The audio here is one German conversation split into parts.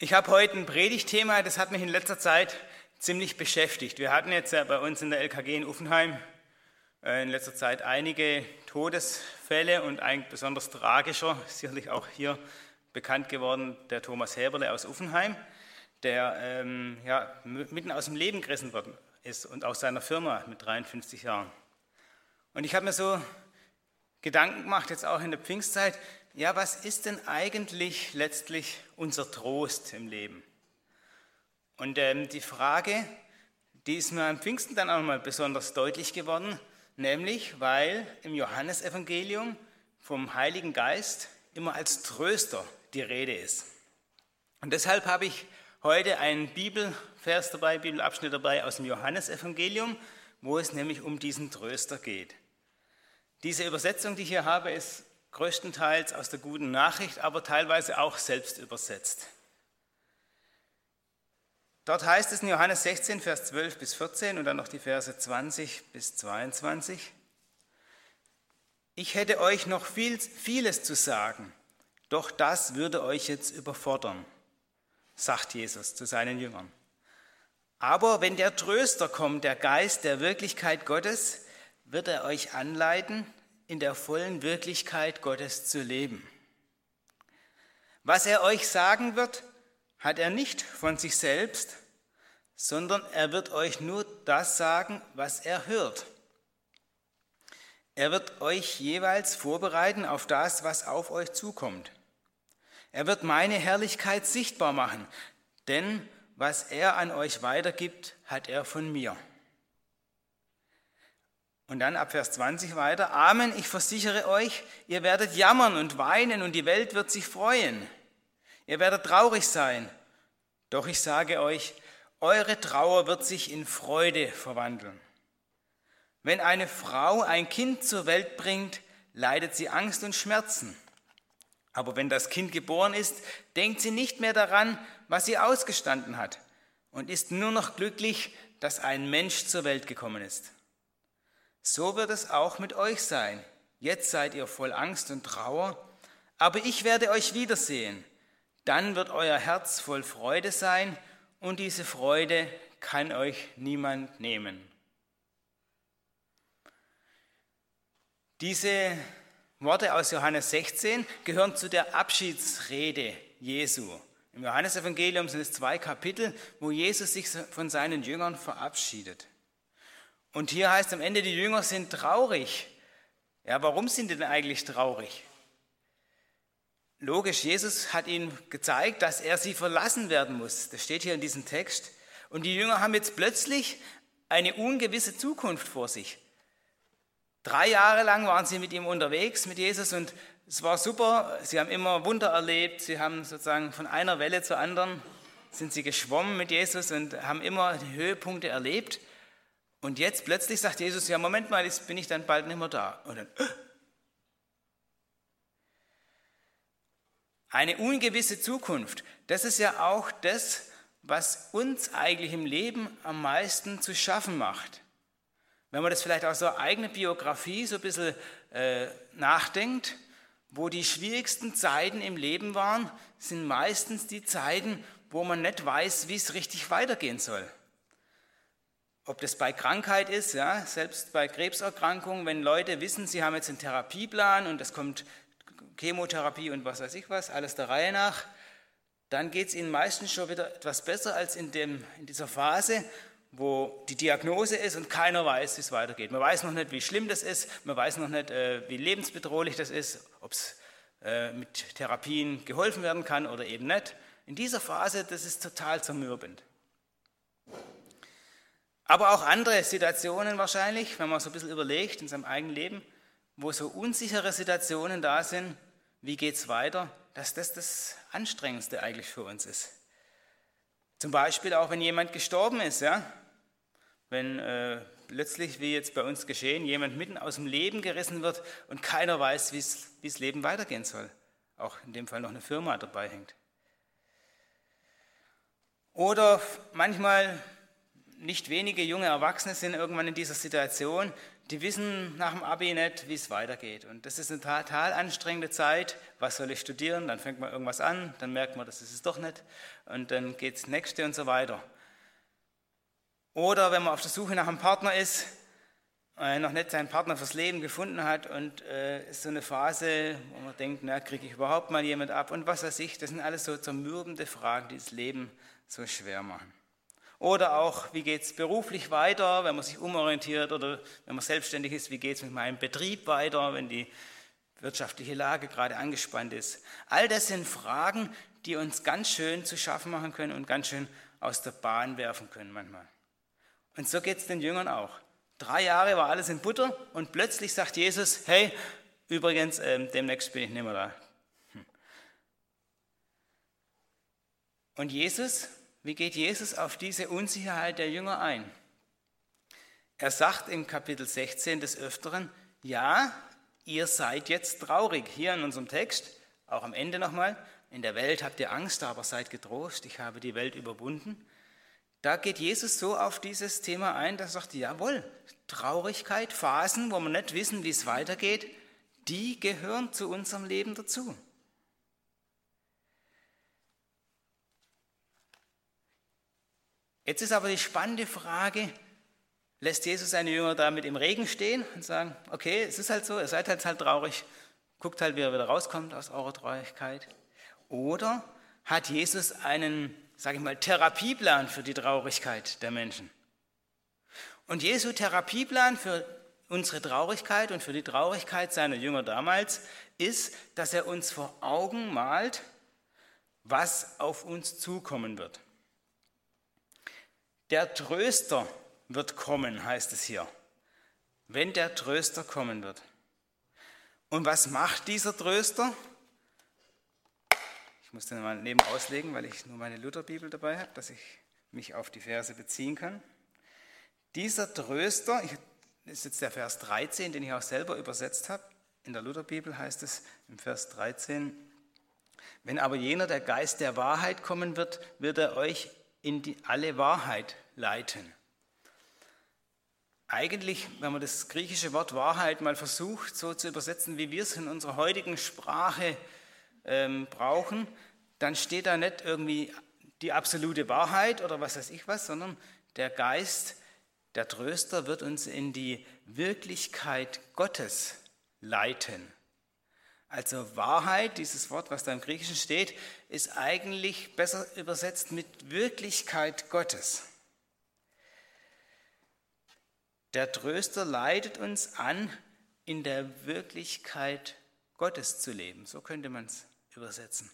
Ich habe heute ein Predigtthema, das hat mich in letzter Zeit ziemlich beschäftigt. Wir hatten jetzt bei uns in der LKG in Uffenheim äh, in letzter Zeit einige Todesfälle und ein besonders tragischer, sicherlich auch hier bekannt geworden, der Thomas Häberle aus Uffenheim, der ähm, ja, mitten aus dem Leben gerissen worden ist und aus seiner Firma mit 53 Jahren. Und ich habe mir so Gedanken gemacht, jetzt auch in der Pfingstzeit, ja, was ist denn eigentlich letztlich unser Trost im Leben? Und ähm, die Frage, die ist mir am Pfingsten dann auch mal besonders deutlich geworden, nämlich weil im Johannesevangelium vom Heiligen Geist immer als Tröster die Rede ist. Und deshalb habe ich heute einen Bibelvers dabei, Bibelabschnitt dabei aus dem Johannesevangelium, wo es nämlich um diesen Tröster geht. Diese Übersetzung, die ich hier habe, ist größtenteils aus der guten Nachricht, aber teilweise auch selbst übersetzt. Dort heißt es in Johannes 16, Vers 12 bis 14 und dann noch die Verse 20 bis 22. Ich hätte euch noch viel, vieles zu sagen, doch das würde euch jetzt überfordern, sagt Jesus zu seinen Jüngern. Aber wenn der Tröster kommt, der Geist der Wirklichkeit Gottes, wird er euch anleiten, in der vollen Wirklichkeit Gottes zu leben. Was er euch sagen wird, hat er nicht von sich selbst, sondern er wird euch nur das sagen, was er hört. Er wird euch jeweils vorbereiten auf das, was auf euch zukommt. Er wird meine Herrlichkeit sichtbar machen, denn was er an euch weitergibt, hat er von mir. Und dann ab Vers 20 weiter, Amen, ich versichere euch, ihr werdet jammern und weinen und die Welt wird sich freuen. Ihr werdet traurig sein. Doch ich sage euch, eure Trauer wird sich in Freude verwandeln. Wenn eine Frau ein Kind zur Welt bringt, leidet sie Angst und Schmerzen. Aber wenn das Kind geboren ist, denkt sie nicht mehr daran, was sie ausgestanden hat und ist nur noch glücklich, dass ein Mensch zur Welt gekommen ist. So wird es auch mit euch sein. Jetzt seid ihr voll Angst und Trauer, aber ich werde euch wiedersehen. Dann wird euer Herz voll Freude sein und diese Freude kann euch niemand nehmen. Diese Worte aus Johannes 16 gehören zu der Abschiedsrede Jesu. Im Johannesevangelium sind es zwei Kapitel, wo Jesus sich von seinen Jüngern verabschiedet. Und hier heißt am Ende, die Jünger sind traurig. Ja, warum sind die denn eigentlich traurig? Logisch, Jesus hat ihnen gezeigt, dass er sie verlassen werden muss. Das steht hier in diesem Text. Und die Jünger haben jetzt plötzlich eine ungewisse Zukunft vor sich. Drei Jahre lang waren sie mit ihm unterwegs, mit Jesus, und es war super. Sie haben immer Wunder erlebt. Sie haben sozusagen von einer Welle zur anderen sind sie geschwommen mit Jesus und haben immer Höhepunkte erlebt. Und jetzt plötzlich sagt Jesus, ja, Moment mal, jetzt bin ich dann bald nicht mehr da. Und dann, äh. Eine ungewisse Zukunft, das ist ja auch das, was uns eigentlich im Leben am meisten zu schaffen macht. Wenn man das vielleicht aus so eigene Biografie so ein bisschen äh, nachdenkt, wo die schwierigsten Zeiten im Leben waren, sind meistens die Zeiten, wo man nicht weiß, wie es richtig weitergehen soll. Ob das bei Krankheit ist, ja, selbst bei Krebserkrankungen, wenn Leute wissen, sie haben jetzt einen Therapieplan und es kommt Chemotherapie und was weiß ich was, alles der Reihe nach, dann geht es ihnen meistens schon wieder etwas besser als in, dem, in dieser Phase, wo die Diagnose ist und keiner weiß, wie es weitergeht. Man weiß noch nicht, wie schlimm das ist, man weiß noch nicht, äh, wie lebensbedrohlich das ist, ob es äh, mit Therapien geholfen werden kann oder eben nicht. In dieser Phase, das ist total zermürbend. Aber auch andere Situationen wahrscheinlich, wenn man so ein bisschen überlegt in seinem eigenen Leben, wo so unsichere Situationen da sind, wie geht es weiter, dass das das Anstrengendste eigentlich für uns ist. Zum Beispiel auch, wenn jemand gestorben ist, ja? wenn äh, plötzlich, wie jetzt bei uns geschehen, jemand mitten aus dem Leben gerissen wird und keiner weiß, wie das Leben weitergehen soll. Auch in dem Fall noch eine Firma dabei hängt. Oder manchmal nicht wenige junge Erwachsene sind irgendwann in dieser Situation, die wissen nach dem Abi nicht, wie es weitergeht. Und das ist eine total anstrengende Zeit. Was soll ich studieren? Dann fängt man irgendwas an, dann merkt man, das ist es doch nicht. Und dann geht es nächste und so weiter. Oder wenn man auf der Suche nach einem Partner ist, äh, noch nicht seinen Partner fürs Leben gefunden hat und äh, ist so eine Phase, wo man denkt, na, kriege ich überhaupt mal jemand ab und was weiß ich. Das sind alles so zermürbende Fragen, die das Leben so schwer machen. Oder auch, wie geht es beruflich weiter, wenn man sich umorientiert oder wenn man selbstständig ist, wie geht es mit meinem Betrieb weiter, wenn die wirtschaftliche Lage gerade angespannt ist. All das sind Fragen, die uns ganz schön zu schaffen machen können und ganz schön aus der Bahn werfen können manchmal. Und so geht es den Jüngern auch. Drei Jahre war alles in Butter und plötzlich sagt Jesus, hey, übrigens, äh, demnächst bin ich nicht mehr da. Hm. Und Jesus wie geht Jesus auf diese Unsicherheit der Jünger ein? Er sagt im Kapitel 16 des Öfteren, ja, ihr seid jetzt traurig. Hier in unserem Text, auch am Ende nochmal, in der Welt habt ihr Angst, aber seid getrost, ich habe die Welt überwunden. Da geht Jesus so auf dieses Thema ein, dass er sagt, jawohl, Traurigkeit, Phasen, wo wir nicht wissen, wie es weitergeht, die gehören zu unserem Leben dazu. Jetzt ist aber die spannende Frage, lässt Jesus seine Jünger damit im Regen stehen und sagen, okay, es ist halt so, ihr seid halt, halt traurig, guckt halt, wie er wieder rauskommt aus eurer Traurigkeit. Oder hat Jesus einen, sage ich mal, Therapieplan für die Traurigkeit der Menschen? Und Jesu Therapieplan für unsere Traurigkeit und für die Traurigkeit seiner Jünger damals ist, dass er uns vor Augen malt, was auf uns zukommen wird. Der Tröster wird kommen, heißt es hier. Wenn der Tröster kommen wird. Und was macht dieser Tröster? Ich muss den mal neben auslegen, weil ich nur meine Lutherbibel dabei habe, dass ich mich auf die Verse beziehen kann. Dieser Tröster, das ist jetzt der Vers 13, den ich auch selber übersetzt habe. In der Lutherbibel heißt es im Vers 13, wenn aber jener, der Geist der Wahrheit kommen wird, wird er euch in die, alle Wahrheit leiten. Eigentlich, wenn man das griechische Wort Wahrheit mal versucht, so zu übersetzen, wie wir es in unserer heutigen Sprache ähm, brauchen, dann steht da nicht irgendwie die absolute Wahrheit oder was weiß ich was, sondern der Geist, der Tröster wird uns in die Wirklichkeit Gottes leiten. Also Wahrheit, dieses Wort, was da im Griechischen steht, ist eigentlich besser übersetzt mit Wirklichkeit Gottes. Der Tröster leitet uns an, in der Wirklichkeit Gottes zu leben. So könnte man es übersetzen.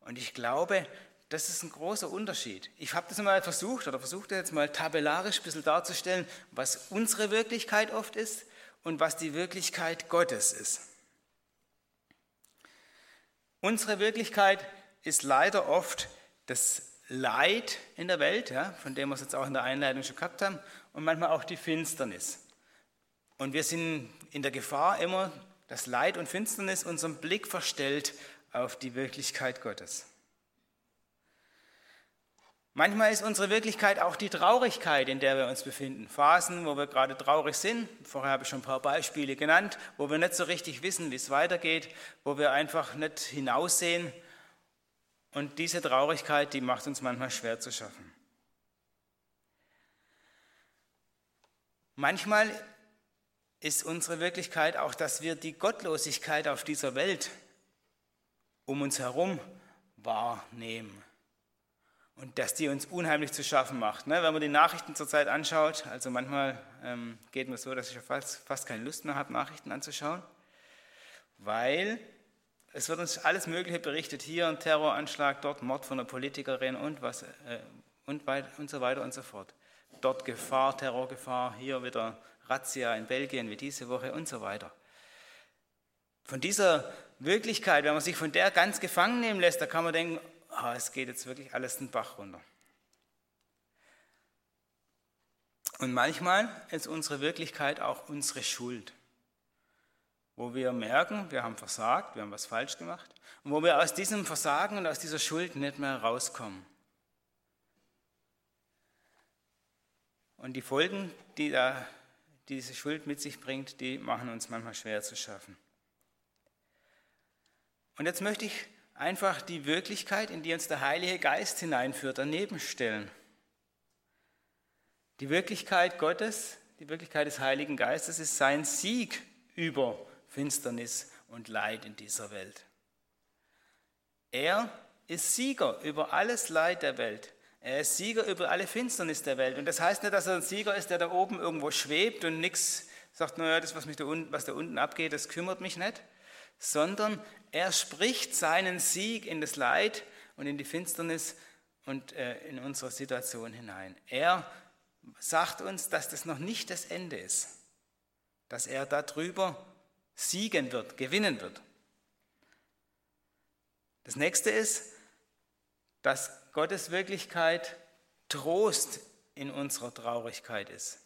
Und ich glaube, das ist ein großer Unterschied. Ich habe das mal versucht oder versuchte jetzt mal tabellarisch ein bisschen darzustellen, was unsere Wirklichkeit oft ist und was die Wirklichkeit Gottes ist. Unsere Wirklichkeit ist leider oft das Leid in der Welt, ja, von dem wir es jetzt auch in der Einleitung schon gehabt haben, und manchmal auch die Finsternis. Und wir sind in der Gefahr immer, dass Leid und Finsternis unseren Blick verstellt auf die Wirklichkeit Gottes. Manchmal ist unsere Wirklichkeit auch die Traurigkeit, in der wir uns befinden. Phasen, wo wir gerade traurig sind. Vorher habe ich schon ein paar Beispiele genannt, wo wir nicht so richtig wissen, wie es weitergeht, wo wir einfach nicht hinaussehen. Und diese Traurigkeit, die macht uns manchmal schwer zu schaffen. Manchmal ist unsere Wirklichkeit auch, dass wir die Gottlosigkeit auf dieser Welt um uns herum wahrnehmen und dass die uns unheimlich zu schaffen macht. Ne? Wenn man die Nachrichten zurzeit anschaut, also manchmal ähm, geht mir so, dass ich fast, fast keine Lust mehr habe, Nachrichten anzuschauen, weil es wird uns alles Mögliche berichtet. Hier ein Terroranschlag, dort Mord von einer Politikerin und, was, äh, und, weit, und so weiter und so fort. Dort Gefahr, Terrorgefahr, hier wieder Razzia in Belgien wie diese Woche und so weiter. Von dieser Wirklichkeit, wenn man sich von der ganz gefangen nehmen lässt, da kann man denken, oh, es geht jetzt wirklich alles den Bach runter. Und manchmal ist unsere Wirklichkeit auch unsere Schuld, wo wir merken, wir haben versagt, wir haben was falsch gemacht und wo wir aus diesem Versagen und aus dieser Schuld nicht mehr rauskommen. Und die Folgen, die da diese Schuld mit sich bringt, die machen uns manchmal schwer zu schaffen. Und jetzt möchte ich einfach die Wirklichkeit, in die uns der Heilige Geist hineinführt, daneben stellen. Die Wirklichkeit Gottes, die Wirklichkeit des Heiligen Geistes ist sein Sieg über Finsternis und Leid in dieser Welt. Er ist Sieger über alles Leid der Welt. Er ist Sieger über alle Finsternis der Welt. Und das heißt nicht, dass er ein Sieger ist, der da oben irgendwo schwebt und nichts sagt, naja, das, was, mich da unten, was da unten abgeht, das kümmert mich nicht, sondern er spricht seinen Sieg in das Leid und in die Finsternis und äh, in unsere Situation hinein. Er sagt uns, dass das noch nicht das Ende ist, dass er darüber siegen wird, gewinnen wird. Das nächste ist, dass Gottes Wirklichkeit Trost in unserer Traurigkeit ist.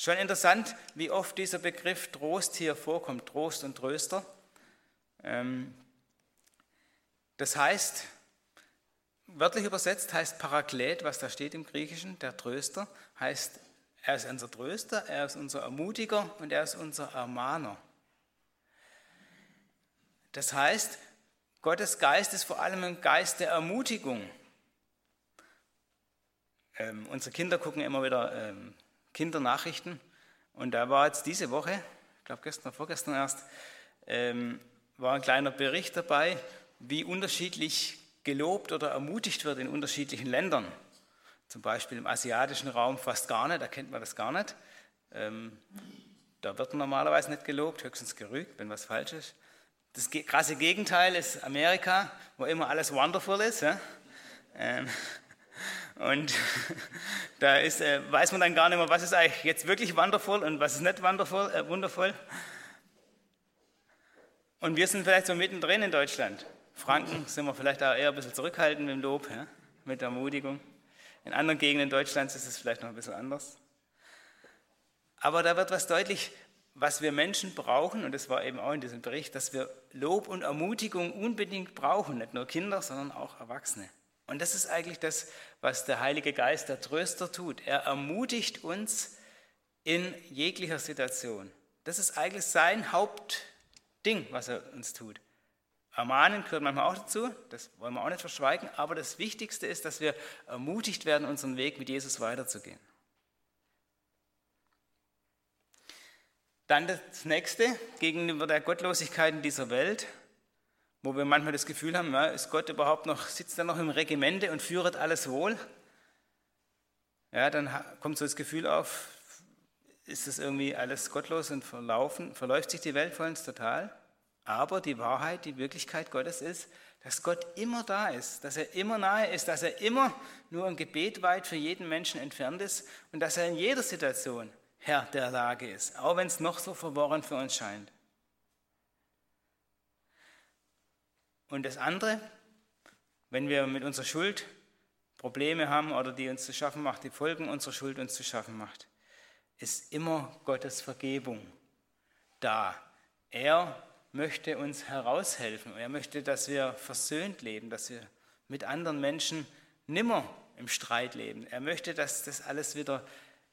Schon interessant, wie oft dieser Begriff Trost hier vorkommt, Trost und Tröster. Ähm, das heißt, wörtlich übersetzt heißt Paraklet, was da steht im Griechischen, der Tröster, heißt, er ist unser Tröster, er ist unser Ermutiger und er ist unser Ermahner. Das heißt, Gottes Geist ist vor allem ein Geist der Ermutigung. Ähm, unsere Kinder gucken immer wieder ähm, Kindernachrichten und da war jetzt diese Woche, ich glaube gestern, vorgestern erst, ähm, war ein kleiner Bericht dabei, wie unterschiedlich gelobt oder ermutigt wird in unterschiedlichen Ländern. Zum Beispiel im asiatischen Raum fast gar nicht, da kennt man das gar nicht. Ähm, da wird normalerweise nicht gelobt, höchstens gerügt, wenn was falsch ist. Das krasse Gegenteil ist Amerika, wo immer alles wonderful ist. Ja? Ähm, und da ist, äh, weiß man dann gar nicht mehr, was ist eigentlich jetzt wirklich wonderful und was ist nicht wonderful, äh, wundervoll. Und wir sind vielleicht so mittendrin in Deutschland. Franken sind wir vielleicht auch eher ein bisschen zurückhaltend mit dem Lob, ja, mit der Ermutigung. In anderen Gegenden Deutschlands ist es vielleicht noch ein bisschen anders. Aber da wird was deutlich, was wir Menschen brauchen, und das war eben auch in diesem Bericht, dass wir Lob und Ermutigung unbedingt brauchen, nicht nur Kinder, sondern auch Erwachsene. Und das ist eigentlich das, was der Heilige Geist, der Tröster, tut. Er ermutigt uns in jeglicher Situation. Das ist eigentlich sein Haupt, Ding, was er uns tut. Ermahnen gehört manchmal auch dazu, das wollen wir auch nicht verschweigen, aber das Wichtigste ist, dass wir ermutigt werden, unseren Weg mit Jesus weiterzugehen. Dann das nächste, gegenüber der Gottlosigkeit in dieser Welt, wo wir manchmal das Gefühl haben, ja, ist Gott überhaupt noch, sitzt er noch im Regimente und führet alles wohl? Ja, dann kommt so das Gefühl auf, ist das irgendwie alles gottlos und verlaufen, verläuft sich die Welt vor uns total. Aber die Wahrheit, die Wirklichkeit Gottes ist, dass Gott immer da ist, dass er immer nahe ist, dass er immer nur ein Gebet weit für jeden Menschen entfernt ist und dass er in jeder Situation Herr der Lage ist, auch wenn es noch so verworren für uns scheint. Und das andere, wenn wir mit unserer Schuld Probleme haben oder die uns zu schaffen macht, die Folgen unserer Schuld uns zu schaffen macht, ist immer Gottes Vergebung da. Er möchte uns heraushelfen. Er möchte, dass wir versöhnt leben, dass wir mit anderen Menschen nimmer im Streit leben. Er möchte, dass das alles wieder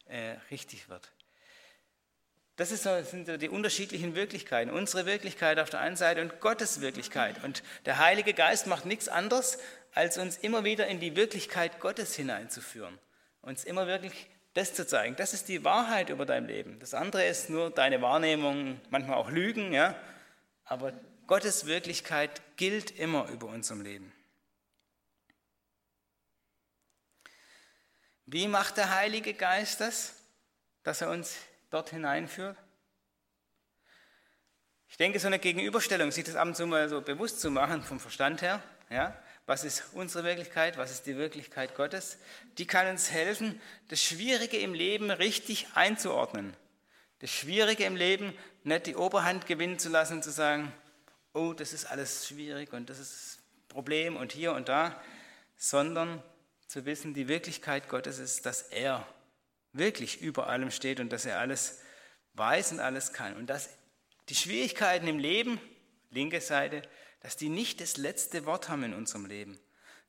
äh, richtig wird. Das ist, sind die unterschiedlichen Wirklichkeiten. Unsere Wirklichkeit auf der einen Seite und Gottes Wirklichkeit. Und der Heilige Geist macht nichts anderes, als uns immer wieder in die Wirklichkeit Gottes hineinzuführen. Uns immer wirklich das zu zeigen. Das ist die Wahrheit über dein Leben. Das andere ist nur deine Wahrnehmung, manchmal auch Lügen, ja. Aber Gottes Wirklichkeit gilt immer über unserem Leben. Wie macht der Heilige Geist das, dass er uns dort hineinführt? Ich denke, so eine Gegenüberstellung, sich das ab und zu mal so bewusst zu machen, vom Verstand her, ja, was ist unsere Wirklichkeit, was ist die Wirklichkeit Gottes, die kann uns helfen, das Schwierige im Leben richtig einzuordnen. Das Schwierige im Leben nicht die Oberhand gewinnen zu lassen und zu sagen, oh, das ist alles schwierig und das ist Problem und hier und da, sondern zu wissen, die Wirklichkeit Gottes ist, dass er wirklich über allem steht und dass er alles weiß und alles kann. Und dass die Schwierigkeiten im Leben, linke Seite, dass die nicht das letzte Wort haben in unserem Leben,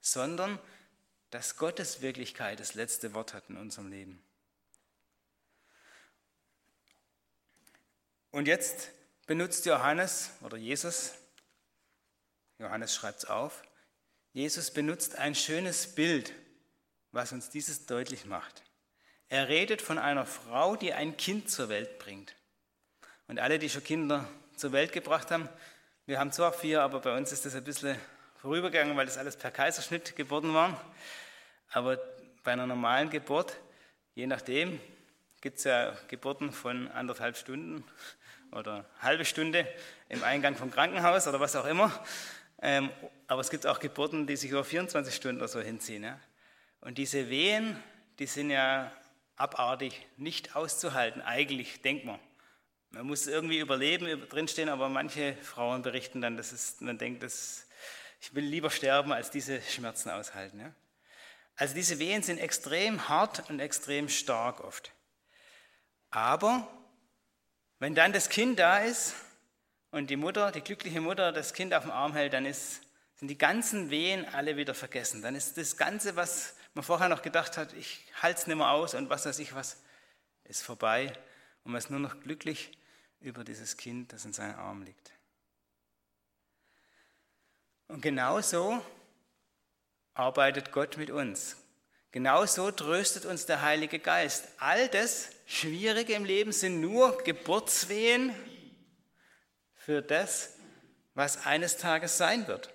sondern dass Gottes Wirklichkeit das letzte Wort hat in unserem Leben. Und jetzt benutzt Johannes oder Jesus, Johannes schreibt es auf, Jesus benutzt ein schönes Bild, was uns dieses deutlich macht. Er redet von einer Frau, die ein Kind zur Welt bringt. Und alle, die schon Kinder zur Welt gebracht haben, wir haben zwar vier, aber bei uns ist das ein bisschen vorübergegangen, weil das alles per Kaiserschnitt Geburten waren. Aber bei einer normalen Geburt, je nachdem, gibt es ja Geburten von anderthalb Stunden oder halbe Stunde im Eingang vom Krankenhaus oder was auch immer. Ähm, aber es gibt auch Geburten, die sich über 24 Stunden oder so hinziehen. Und diese Wehen, die sind ja abartig nicht auszuhalten, eigentlich, denkt man. Man muss irgendwie überleben, drinstehen, aber manche Frauen berichten dann, dass es, man denkt, dass ich will lieber sterben, als diese Schmerzen aushalten. Ja? Also diese Wehen sind extrem hart und extrem stark oft. Aber wenn dann das Kind da ist und die Mutter, die glückliche Mutter, das Kind auf dem Arm hält, dann ist, sind die ganzen Wehen alle wieder vergessen. Dann ist das Ganze, was man vorher noch gedacht hat, ich halte es nicht mehr aus und was weiß ich was, ist vorbei. Und man ist nur noch glücklich über dieses Kind, das in seinen Arm liegt. Und genauso arbeitet Gott mit uns. Genauso tröstet uns der Heilige Geist. All das Schwierige im Leben sind nur Geburtswehen für das, was eines Tages sein wird,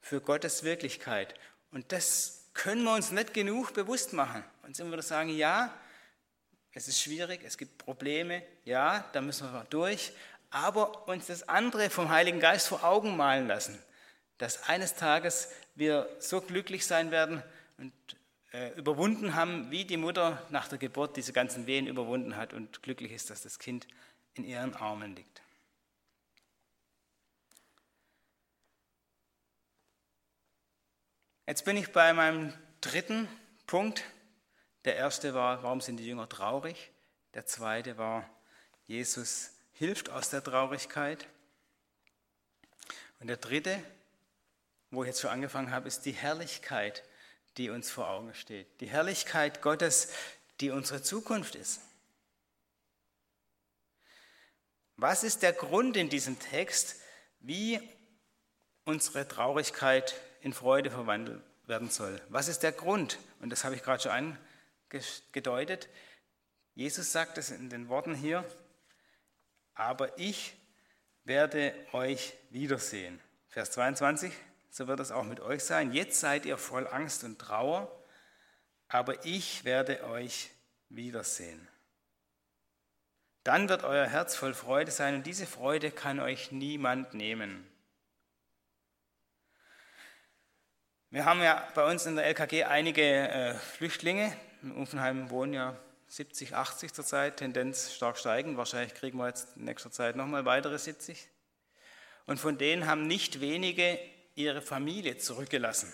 für Gottes Wirklichkeit. Und das können wir uns nicht genug bewusst machen. Und immer wieder sagen, ja, es ist schwierig, es gibt Probleme, ja, da müssen wir durch, aber uns das andere vom Heiligen Geist vor Augen malen lassen, dass eines Tages wir so glücklich sein werden und äh, überwunden haben, wie die Mutter nach der Geburt diese ganzen Wehen überwunden hat und glücklich ist, dass das Kind in ihren Armen liegt. Jetzt bin ich bei meinem dritten Punkt, der erste war, warum sind die Jünger traurig? Der zweite war, Jesus hilft aus der Traurigkeit. Und der dritte, wo ich jetzt schon angefangen habe, ist die Herrlichkeit, die uns vor Augen steht. Die Herrlichkeit Gottes, die unsere Zukunft ist. Was ist der Grund in diesem Text, wie unsere Traurigkeit in Freude verwandelt werden soll? Was ist der Grund? Und das habe ich gerade schon gedeutet. Jesus sagt es in den Worten hier, aber ich werde euch wiedersehen. Vers 22, so wird es auch mit euch sein. Jetzt seid ihr voll Angst und Trauer, aber ich werde euch wiedersehen. Dann wird euer Herz voll Freude sein und diese Freude kann euch niemand nehmen. Wir haben ja bei uns in der LKG einige äh, Flüchtlinge, in Uffenheim wohnen ja 70, 80 zurzeit, Tendenz stark steigend. Wahrscheinlich kriegen wir jetzt in nächster Zeit nochmal weitere 70. Und von denen haben nicht wenige ihre Familie zurückgelassen.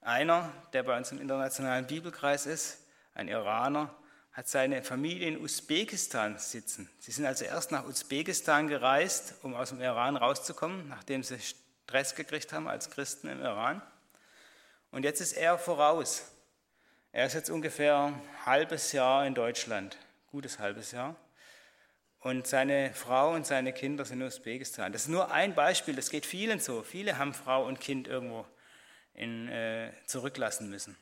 Einer, der bei uns im internationalen Bibelkreis ist, ein Iraner, hat seine Familie in Usbekistan sitzen. Sie sind also erst nach Usbekistan gereist, um aus dem Iran rauszukommen, nachdem sie Stress gekriegt haben als Christen im Iran. Und jetzt ist er voraus. Er ist jetzt ungefähr ein halbes Jahr in Deutschland, gutes halbes Jahr. Und seine Frau und seine Kinder sind in Usbekistan. Das ist nur ein Beispiel, das geht vielen so. Viele haben Frau und Kind irgendwo in, äh, zurücklassen müssen.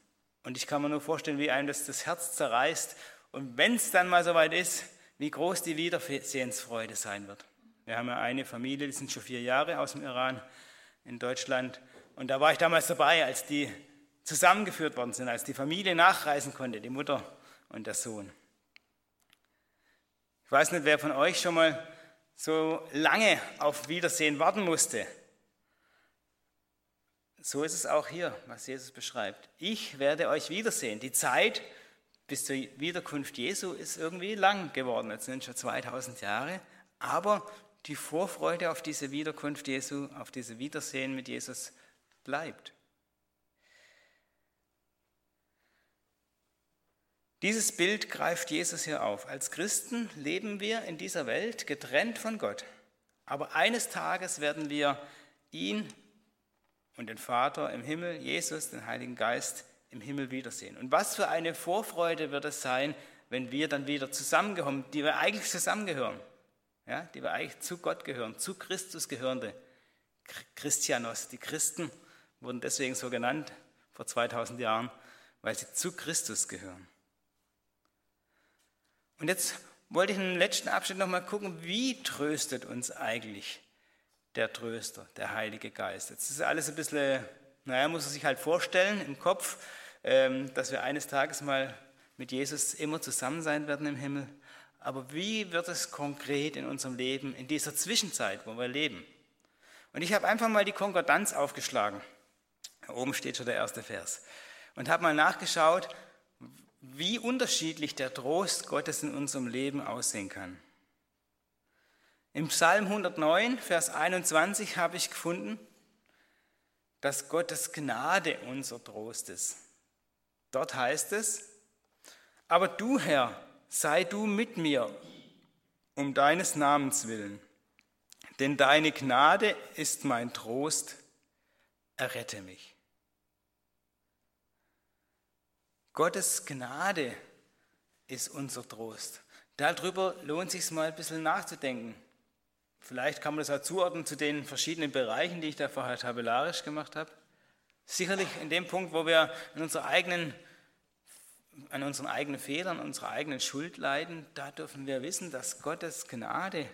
Und ich kann mir nur vorstellen, wie einem das das Herz zerreißt. Und wenn es dann mal soweit ist, wie groß die Wiedersehensfreude sein wird. Wir haben ja eine Familie, die sind schon vier Jahre aus dem Iran in Deutschland. Und da war ich damals dabei, als die zusammengeführt worden sind, als die Familie nachreisen konnte, die Mutter und der Sohn. Ich weiß nicht, wer von euch schon mal so lange auf Wiedersehen warten musste. So ist es auch hier, was Jesus beschreibt. Ich werde euch wiedersehen. Die Zeit bis zur Wiederkunft Jesu ist irgendwie lang geworden. Jetzt sind schon 2000 Jahre. Aber die Vorfreude auf diese Wiederkunft Jesu, auf diese Wiedersehen mit Jesus bleibt. Dieses Bild greift Jesus hier auf. Als Christen leben wir in dieser Welt getrennt von Gott. Aber eines Tages werden wir ihn und den Vater im Himmel, Jesus, den Heiligen Geist im Himmel wiedersehen. Und was für eine Vorfreude wird es sein, wenn wir dann wieder zusammenkommen, die wir eigentlich zusammengehören. Ja, die wir eigentlich zu Gott gehören, zu Christus gehörende Christianos. Die Christen wurden deswegen so genannt vor 2000 Jahren, weil sie zu Christus gehören. Und jetzt wollte ich im letzten Abschnitt nochmal gucken, wie tröstet uns eigentlich der Tröster, der Heilige Geist. Jetzt ist alles ein bisschen, naja, muss man sich halt vorstellen im Kopf, ähm, dass wir eines Tages mal mit Jesus immer zusammen sein werden im Himmel. Aber wie wird es konkret in unserem Leben, in dieser Zwischenzeit, wo wir leben? Und ich habe einfach mal die Konkordanz aufgeschlagen. Da oben steht schon der erste Vers. Und habe mal nachgeschaut, wie unterschiedlich der Trost Gottes in unserem Leben aussehen kann. Im Psalm 109, Vers 21 habe ich gefunden, dass Gottes Gnade unser Trost ist. Dort heißt es, aber du Herr, sei du mit mir, um deines Namens willen, denn deine Gnade ist mein Trost, errette mich. Gottes Gnade ist unser Trost. Darüber lohnt es sich mal ein bisschen nachzudenken. Vielleicht kann man das auch zuordnen zu den verschiedenen Bereichen, die ich da vorher tabellarisch gemacht habe. Sicherlich in dem Punkt, wo wir an, unserer eigenen, an unseren eigenen Fehlern, unserer eigenen Schuld leiden, da dürfen wir wissen, dass Gottes Gnade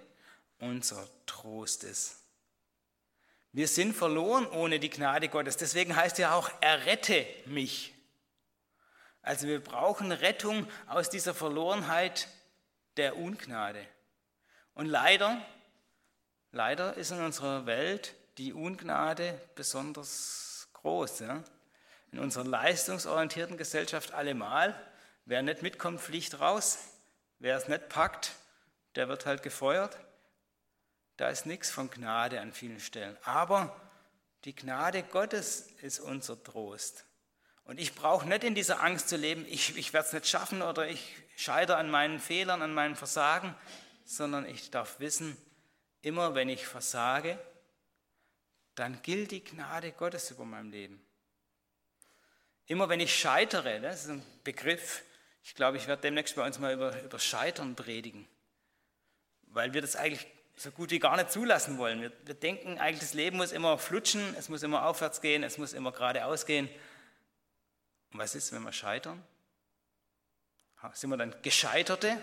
unser Trost ist. Wir sind verloren ohne die Gnade Gottes. Deswegen heißt ja auch, errette mich. Also wir brauchen Rettung aus dieser Verlorenheit der Ungnade. Und leider, leider ist in unserer Welt die Ungnade besonders groß. Ja? In unserer leistungsorientierten Gesellschaft allemal. Wer nicht mitkommt, fliegt raus. Wer es nicht packt, der wird halt gefeuert. Da ist nichts von Gnade an vielen Stellen. Aber die Gnade Gottes ist unser Trost. Und ich brauche nicht in dieser Angst zu leben, ich, ich werde es nicht schaffen oder ich scheitere an meinen Fehlern, an meinen Versagen, sondern ich darf wissen, immer wenn ich versage, dann gilt die Gnade Gottes über meinem Leben. Immer wenn ich scheitere, das ist ein Begriff, ich glaube, ich werde demnächst bei uns mal über, über Scheitern predigen, weil wir das eigentlich so gut wie gar nicht zulassen wollen. Wir, wir denken eigentlich, das Leben muss immer flutschen, es muss immer aufwärts gehen, es muss immer geradeaus gehen. Und was ist, wenn wir scheitern? Sind wir dann Gescheiterte?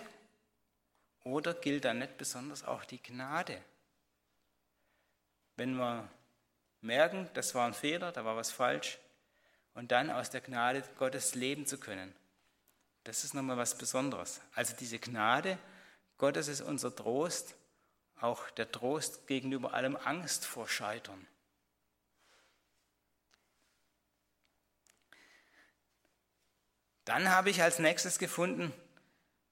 Oder gilt dann nicht besonders auch die Gnade? Wenn wir merken, das war ein Fehler, da war was falsch, und dann aus der Gnade Gottes leben zu können, das ist nochmal was Besonderes. Also diese Gnade Gottes ist unser Trost, auch der Trost gegenüber allem Angst vor Scheitern. Dann habe ich als nächstes gefunden,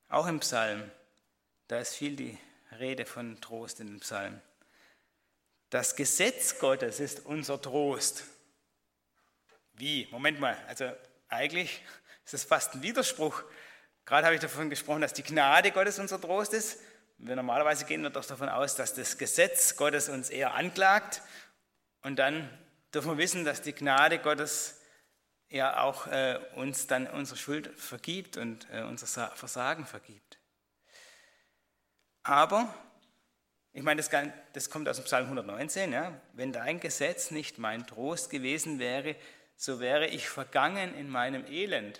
auch im Psalm, da ist viel die Rede von Trost in dem Psalm. Das Gesetz Gottes ist unser Trost. Wie? Moment mal, also eigentlich ist das fast ein Widerspruch. Gerade habe ich davon gesprochen, dass die Gnade Gottes unser Trost ist. Wir normalerweise gehen wir doch davon aus, dass das Gesetz Gottes uns eher anklagt. Und dann dürfen wir wissen, dass die Gnade Gottes er auch äh, uns dann unsere Schuld vergibt und äh, unser Versagen vergibt. Aber, ich meine, das, das kommt aus dem Psalm 119, ja, wenn dein Gesetz nicht mein Trost gewesen wäre, so wäre ich vergangen in meinem Elend.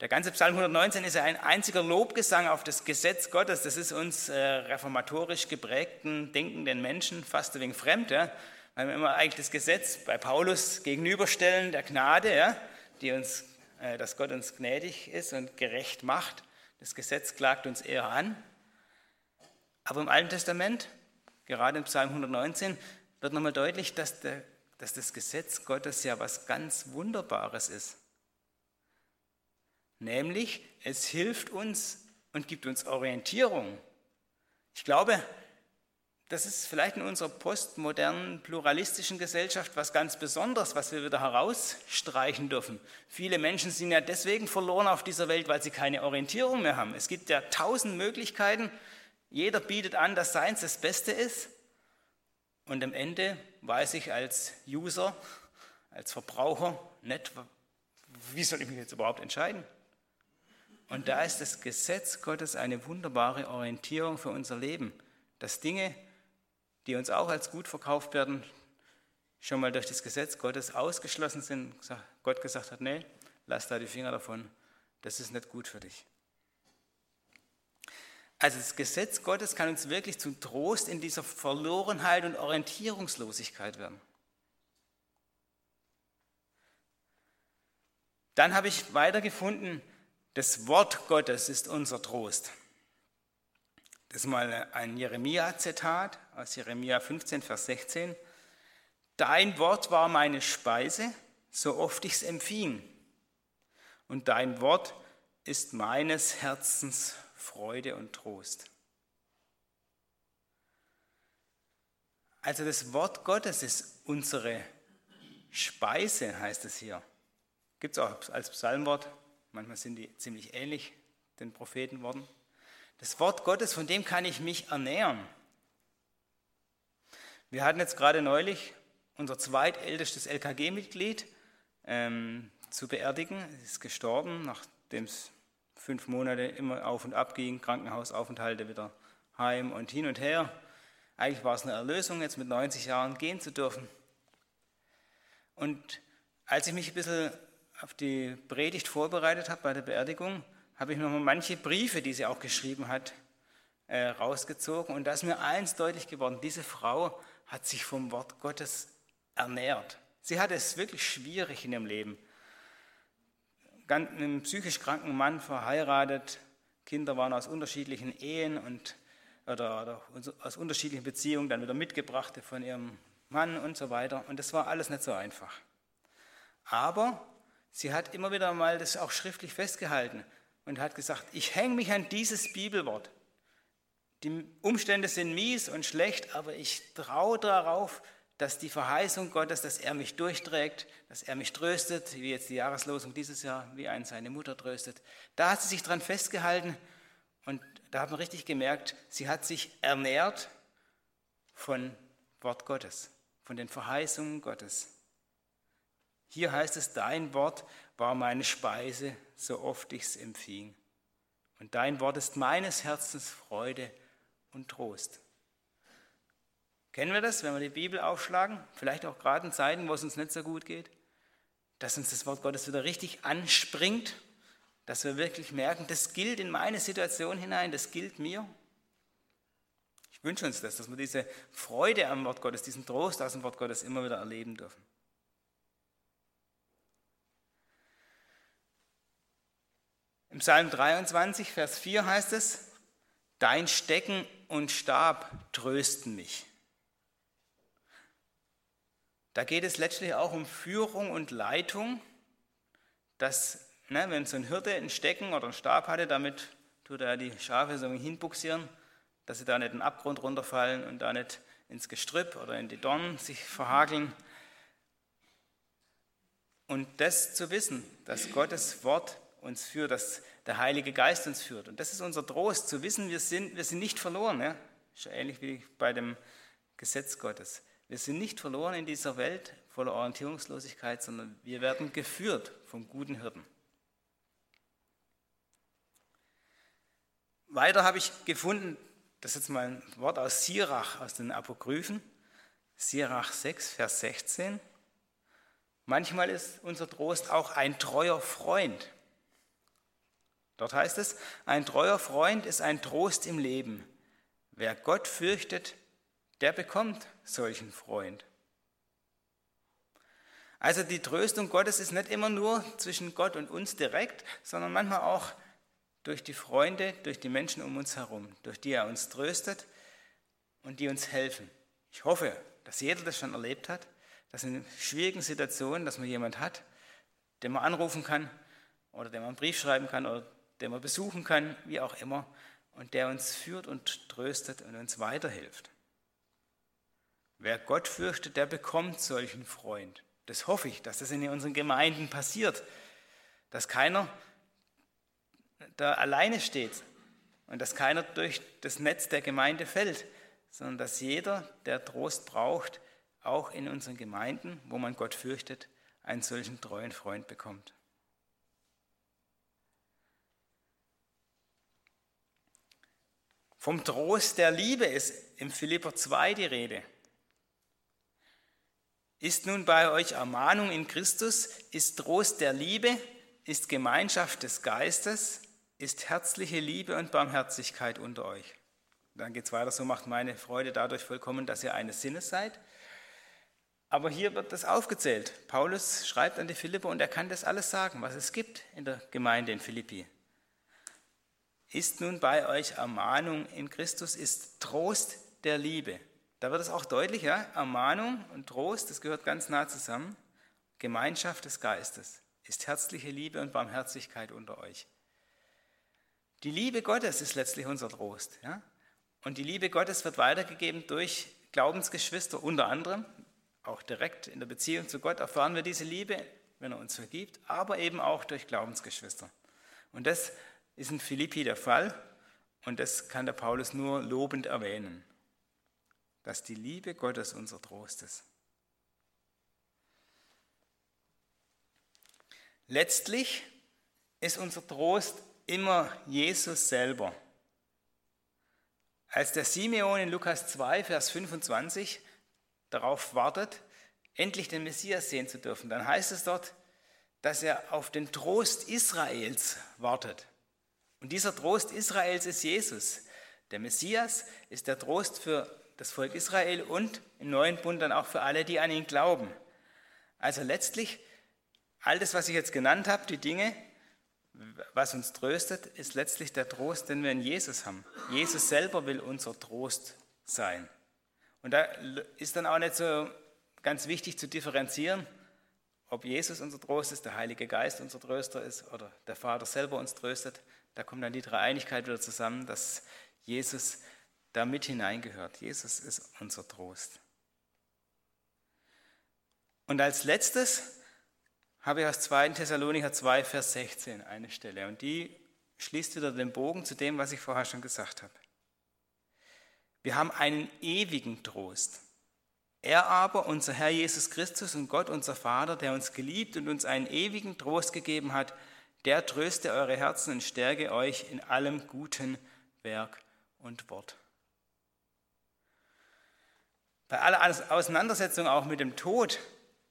Der ganze Psalm 119 ist ja ein einziger Lobgesang auf das Gesetz Gottes. Das ist uns äh, reformatorisch geprägten, denkenden Menschen fast ein wenig fremd. Ja? weil wir immer eigentlich das Gesetz bei Paulus gegenüberstellen, der Gnade, ja, die uns, äh, dass Gott uns gnädig ist und gerecht macht. Das Gesetz klagt uns eher an. Aber im Alten Testament, gerade im Psalm 119, wird nochmal deutlich, dass, der, dass das Gesetz Gottes ja was ganz Wunderbares ist. Nämlich, es hilft uns und gibt uns Orientierung. Ich glaube, das ist vielleicht in unserer postmodernen, pluralistischen Gesellschaft was ganz Besonderes, was wir wieder herausstreichen dürfen. Viele Menschen sind ja deswegen verloren auf dieser Welt, weil sie keine Orientierung mehr haben. Es gibt ja tausend Möglichkeiten. Jeder bietet an, dass seins das Beste ist. Und am Ende weiß ich als User, als Verbraucher nicht, wie soll ich mich jetzt überhaupt entscheiden? Und da ist das Gesetz Gottes eine wunderbare Orientierung für unser Leben, dass Dinge, die uns auch als gut verkauft werden, schon mal durch das Gesetz Gottes ausgeschlossen sind. Gott gesagt hat, nee, lass da die Finger davon, das ist nicht gut für dich. Also das Gesetz Gottes kann uns wirklich zum Trost in dieser Verlorenheit und Orientierungslosigkeit werden. Dann habe ich weitergefunden, das Wort Gottes ist unser Trost. Das ist mal ein Jeremia-Zitat aus Jeremia 15, Vers 16. Dein Wort war meine Speise, so oft ich es empfing. Und dein Wort ist meines Herzens Freude und Trost. Also das Wort Gottes ist unsere Speise, heißt es hier. Gibt es auch als Psalmwort. Manchmal sind die ziemlich ähnlich den Prophetenworten. Das Wort Gottes, von dem kann ich mich ernähren. Wir hatten jetzt gerade neulich unser zweitältestes LKG-Mitglied ähm, zu beerdigen. Es ist gestorben, nachdem es fünf Monate immer auf und ab ging, Krankenhausaufenthalte wieder heim und hin und her. Eigentlich war es eine Erlösung, jetzt mit 90 Jahren gehen zu dürfen. Und als ich mich ein bisschen auf die Predigt vorbereitet habe bei der Beerdigung, habe ich nochmal manche Briefe, die sie auch geschrieben hat, äh, rausgezogen. Und da ist mir eins deutlich geworden, diese Frau hat sich vom Wort Gottes ernährt. Sie hatte es wirklich schwierig in ihrem Leben. Einem psychisch kranken Mann verheiratet, Kinder waren aus unterschiedlichen Ehen und, oder, oder aus unterschiedlichen Beziehungen, dann wieder mitgebrachte von ihrem Mann und so weiter. Und das war alles nicht so einfach. Aber Sie hat immer wieder mal das auch schriftlich festgehalten und hat gesagt, ich hänge mich an dieses Bibelwort. Die Umstände sind mies und schlecht, aber ich traue darauf, dass die Verheißung Gottes, dass er mich durchträgt, dass er mich tröstet, wie jetzt die Jahreslosung dieses Jahr, wie einen seine Mutter tröstet. Da hat sie sich dran festgehalten und da hat man richtig gemerkt, sie hat sich ernährt von Wort Gottes, von den Verheißungen Gottes. Hier heißt es, dein Wort war meine Speise, so oft ich es empfing. Und dein Wort ist meines Herzens Freude und Trost. Kennen wir das, wenn wir die Bibel aufschlagen? Vielleicht auch gerade in Zeiten, wo es uns nicht so gut geht? Dass uns das Wort Gottes wieder richtig anspringt, dass wir wirklich merken, das gilt in meine Situation hinein, das gilt mir. Ich wünsche uns das, dass wir diese Freude am Wort Gottes, diesen Trost aus dem Wort Gottes immer wieder erleben dürfen. Im Psalm 23, Vers 4 heißt es, Dein Stecken und Stab trösten mich. Da geht es letztlich auch um Führung und Leitung, dass, ne, wenn so ein Hirte einen Stecken oder einen Stab hatte, damit tut er die Schafe so hinbuxieren, dass sie da nicht in den Abgrund runterfallen und da nicht ins Gestrüpp oder in die Dornen sich verhakeln. Und das zu wissen, dass Gottes Wort uns führt, dass der Heilige Geist uns führt. Und das ist unser Trost, zu wissen, wir sind, wir sind nicht verloren. Ja? Ist ja ähnlich wie bei dem Gesetz Gottes. Wir sind nicht verloren in dieser Welt voller Orientierungslosigkeit, sondern wir werden geführt vom guten Hirten. Weiter habe ich gefunden, das ist jetzt mal ein Wort aus Sirach, aus den Apokryphen, Sirach 6, Vers 16. Manchmal ist unser Trost auch ein treuer Freund. Dort heißt es, ein treuer Freund ist ein Trost im Leben. Wer Gott fürchtet, der bekommt solchen Freund. Also die Tröstung Gottes ist nicht immer nur zwischen Gott und uns direkt, sondern manchmal auch durch die Freunde, durch die Menschen um uns herum, durch die er uns tröstet und die uns helfen. Ich hoffe, dass jeder das schon erlebt hat, dass in schwierigen Situationen, dass man jemand hat, den man anrufen kann oder dem man einen Brief schreiben kann oder den man besuchen kann, wie auch immer, und der uns führt und tröstet und uns weiterhilft. Wer Gott fürchtet, der bekommt solchen Freund. Das hoffe ich, dass das in unseren Gemeinden passiert, dass keiner da alleine steht und dass keiner durch das Netz der Gemeinde fällt, sondern dass jeder, der Trost braucht, auch in unseren Gemeinden, wo man Gott fürchtet, einen solchen treuen Freund bekommt. Vom Trost der Liebe ist im Philipper 2 die Rede. Ist nun bei euch Ermahnung in Christus, ist Trost der Liebe, ist Gemeinschaft des Geistes, ist herzliche Liebe und Barmherzigkeit unter euch. Dann geht es weiter, so macht meine Freude dadurch vollkommen, dass ihr eines Sinnes seid. Aber hier wird das aufgezählt. Paulus schreibt an die Philipper und er kann das alles sagen, was es gibt in der Gemeinde in Philippi. Ist nun bei euch Ermahnung in Christus, ist Trost der Liebe. Da wird es auch deutlich, ja? Ermahnung und Trost, das gehört ganz nah zusammen. Gemeinschaft des Geistes ist herzliche Liebe und Barmherzigkeit unter euch. Die Liebe Gottes ist letztlich unser Trost. Ja? Und die Liebe Gottes wird weitergegeben durch Glaubensgeschwister unter anderem. Auch direkt in der Beziehung zu Gott erfahren wir diese Liebe, wenn er uns vergibt, aber eben auch durch Glaubensgeschwister. Und das ist in Philippi der Fall und das kann der Paulus nur lobend erwähnen, dass die Liebe Gottes unser Trost ist. Letztlich ist unser Trost immer Jesus selber. Als der Simeon in Lukas 2, Vers 25 darauf wartet, endlich den Messias sehen zu dürfen, dann heißt es dort, dass er auf den Trost Israels wartet. Und dieser Trost Israels ist Jesus. Der Messias ist der Trost für das Volk Israel und im neuen Bund dann auch für alle, die an ihn glauben. Also letztlich, all das, was ich jetzt genannt habe, die Dinge, was uns tröstet, ist letztlich der Trost, den wir in Jesus haben. Jesus selber will unser Trost sein. Und da ist dann auch nicht so ganz wichtig zu differenzieren, ob Jesus unser Trost ist, der Heilige Geist unser Tröster ist oder der Vater selber uns tröstet. Da kommt dann die Dreieinigkeit wieder zusammen, dass Jesus da mit hineingehört. Jesus ist unser Trost. Und als letztes habe ich aus 2. Thessalonicher 2, Vers 16 eine Stelle. Und die schließt wieder den Bogen zu dem, was ich vorher schon gesagt habe. Wir haben einen ewigen Trost. Er aber, unser Herr Jesus Christus und Gott, unser Vater, der uns geliebt und uns einen ewigen Trost gegeben hat, der tröste eure Herzen und stärke euch in allem guten Werk und Wort. Bei aller Auseinandersetzung auch mit dem Tod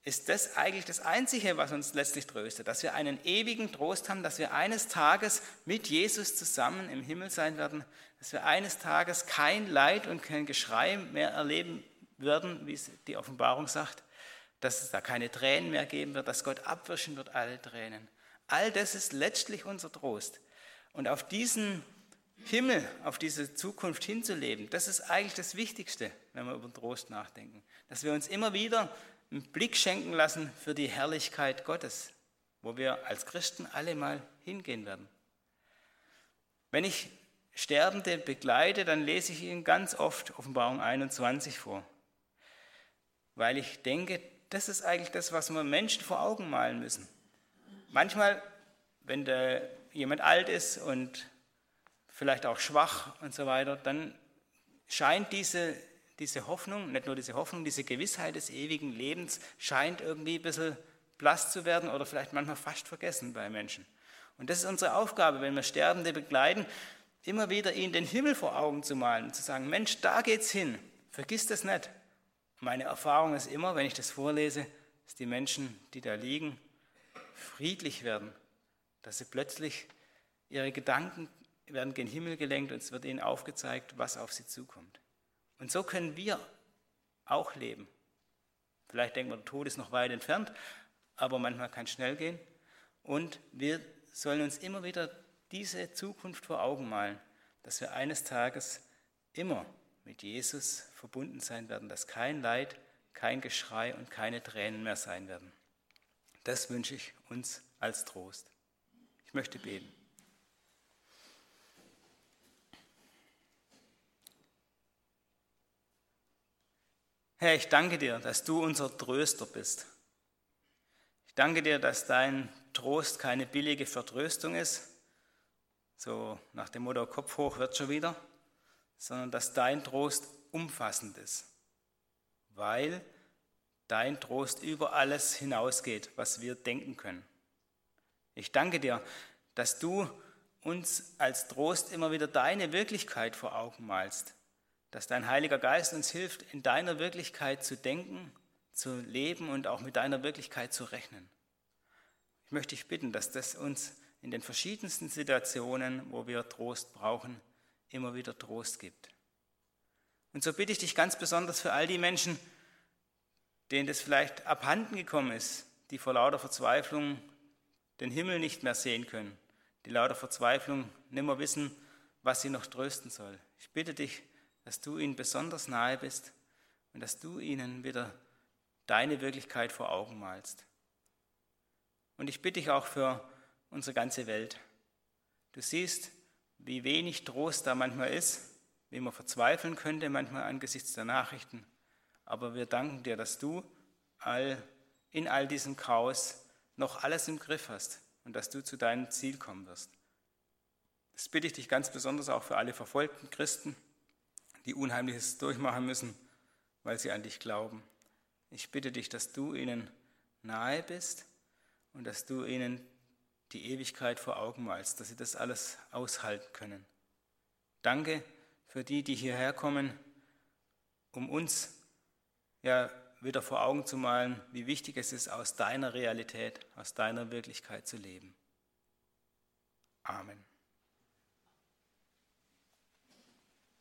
ist das eigentlich das Einzige, was uns letztlich tröstet, dass wir einen ewigen Trost haben, dass wir eines Tages mit Jesus zusammen im Himmel sein werden, dass wir eines Tages kein Leid und kein Geschrei mehr erleben werden, wie es die Offenbarung sagt, dass es da keine Tränen mehr geben wird, dass Gott abwischen wird alle Tränen. All das ist letztlich unser Trost. Und auf diesen Himmel, auf diese Zukunft hinzuleben, das ist eigentlich das Wichtigste, wenn wir über Trost nachdenken. Dass wir uns immer wieder einen Blick schenken lassen für die Herrlichkeit Gottes, wo wir als Christen alle mal hingehen werden. Wenn ich Sterbende begleite, dann lese ich ihnen ganz oft Offenbarung 21 vor, weil ich denke, das ist eigentlich das, was wir Menschen vor Augen malen müssen. Manchmal, wenn der, jemand alt ist und vielleicht auch schwach und so weiter, dann scheint diese, diese Hoffnung, nicht nur diese Hoffnung, diese Gewissheit des ewigen Lebens scheint irgendwie ein bisschen blass zu werden oder vielleicht manchmal fast vergessen bei Menschen. Und das ist unsere Aufgabe, wenn wir Sterbende begleiten, immer wieder ihnen den Himmel vor Augen zu malen und zu sagen, Mensch, da geht's hin, vergiss das nicht. Meine Erfahrung ist immer, wenn ich das vorlese, dass die Menschen, die da liegen, friedlich werden, dass sie plötzlich ihre Gedanken werden gen Himmel gelenkt und es wird ihnen aufgezeigt, was auf sie zukommt. Und so können wir auch leben. Vielleicht denkt man, der Tod ist noch weit entfernt, aber manchmal kann es schnell gehen. Und wir sollen uns immer wieder diese Zukunft vor Augen malen, dass wir eines Tages immer mit Jesus verbunden sein werden, dass kein Leid, kein Geschrei und keine Tränen mehr sein werden. Das wünsche ich uns als Trost. Ich möchte beten. Herr, ich danke dir, dass du unser Tröster bist. Ich danke dir, dass dein Trost keine billige Vertröstung ist, so nach dem Motto Kopf hoch wird schon wieder, sondern dass dein Trost umfassend ist, weil dein Trost über alles hinausgeht, was wir denken können. Ich danke dir, dass du uns als Trost immer wieder deine Wirklichkeit vor Augen malst, dass dein Heiliger Geist uns hilft, in deiner Wirklichkeit zu denken, zu leben und auch mit deiner Wirklichkeit zu rechnen. Ich möchte dich bitten, dass das uns in den verschiedensten Situationen, wo wir Trost brauchen, immer wieder Trost gibt. Und so bitte ich dich ganz besonders für all die Menschen, denen das vielleicht abhanden gekommen ist, die vor lauter Verzweiflung den Himmel nicht mehr sehen können, die lauter Verzweiflung nicht mehr wissen, was sie noch trösten soll. Ich bitte dich, dass du ihnen besonders nahe bist und dass du ihnen wieder deine Wirklichkeit vor Augen malst. Und ich bitte dich auch für unsere ganze Welt. Du siehst, wie wenig Trost da manchmal ist, wie man verzweifeln könnte manchmal angesichts der Nachrichten. Aber wir danken dir, dass du all, in all diesem Chaos noch alles im Griff hast und dass du zu deinem Ziel kommen wirst. Das bitte ich dich ganz besonders auch für alle verfolgten Christen, die Unheimliches durchmachen müssen, weil sie an dich glauben. Ich bitte dich, dass du ihnen nahe bist und dass du ihnen die Ewigkeit vor Augen malst, dass sie das alles aushalten können. Danke für die, die hierher kommen, um uns ja wieder vor Augen zu malen, wie wichtig es ist, aus deiner Realität, aus deiner Wirklichkeit zu leben. Amen.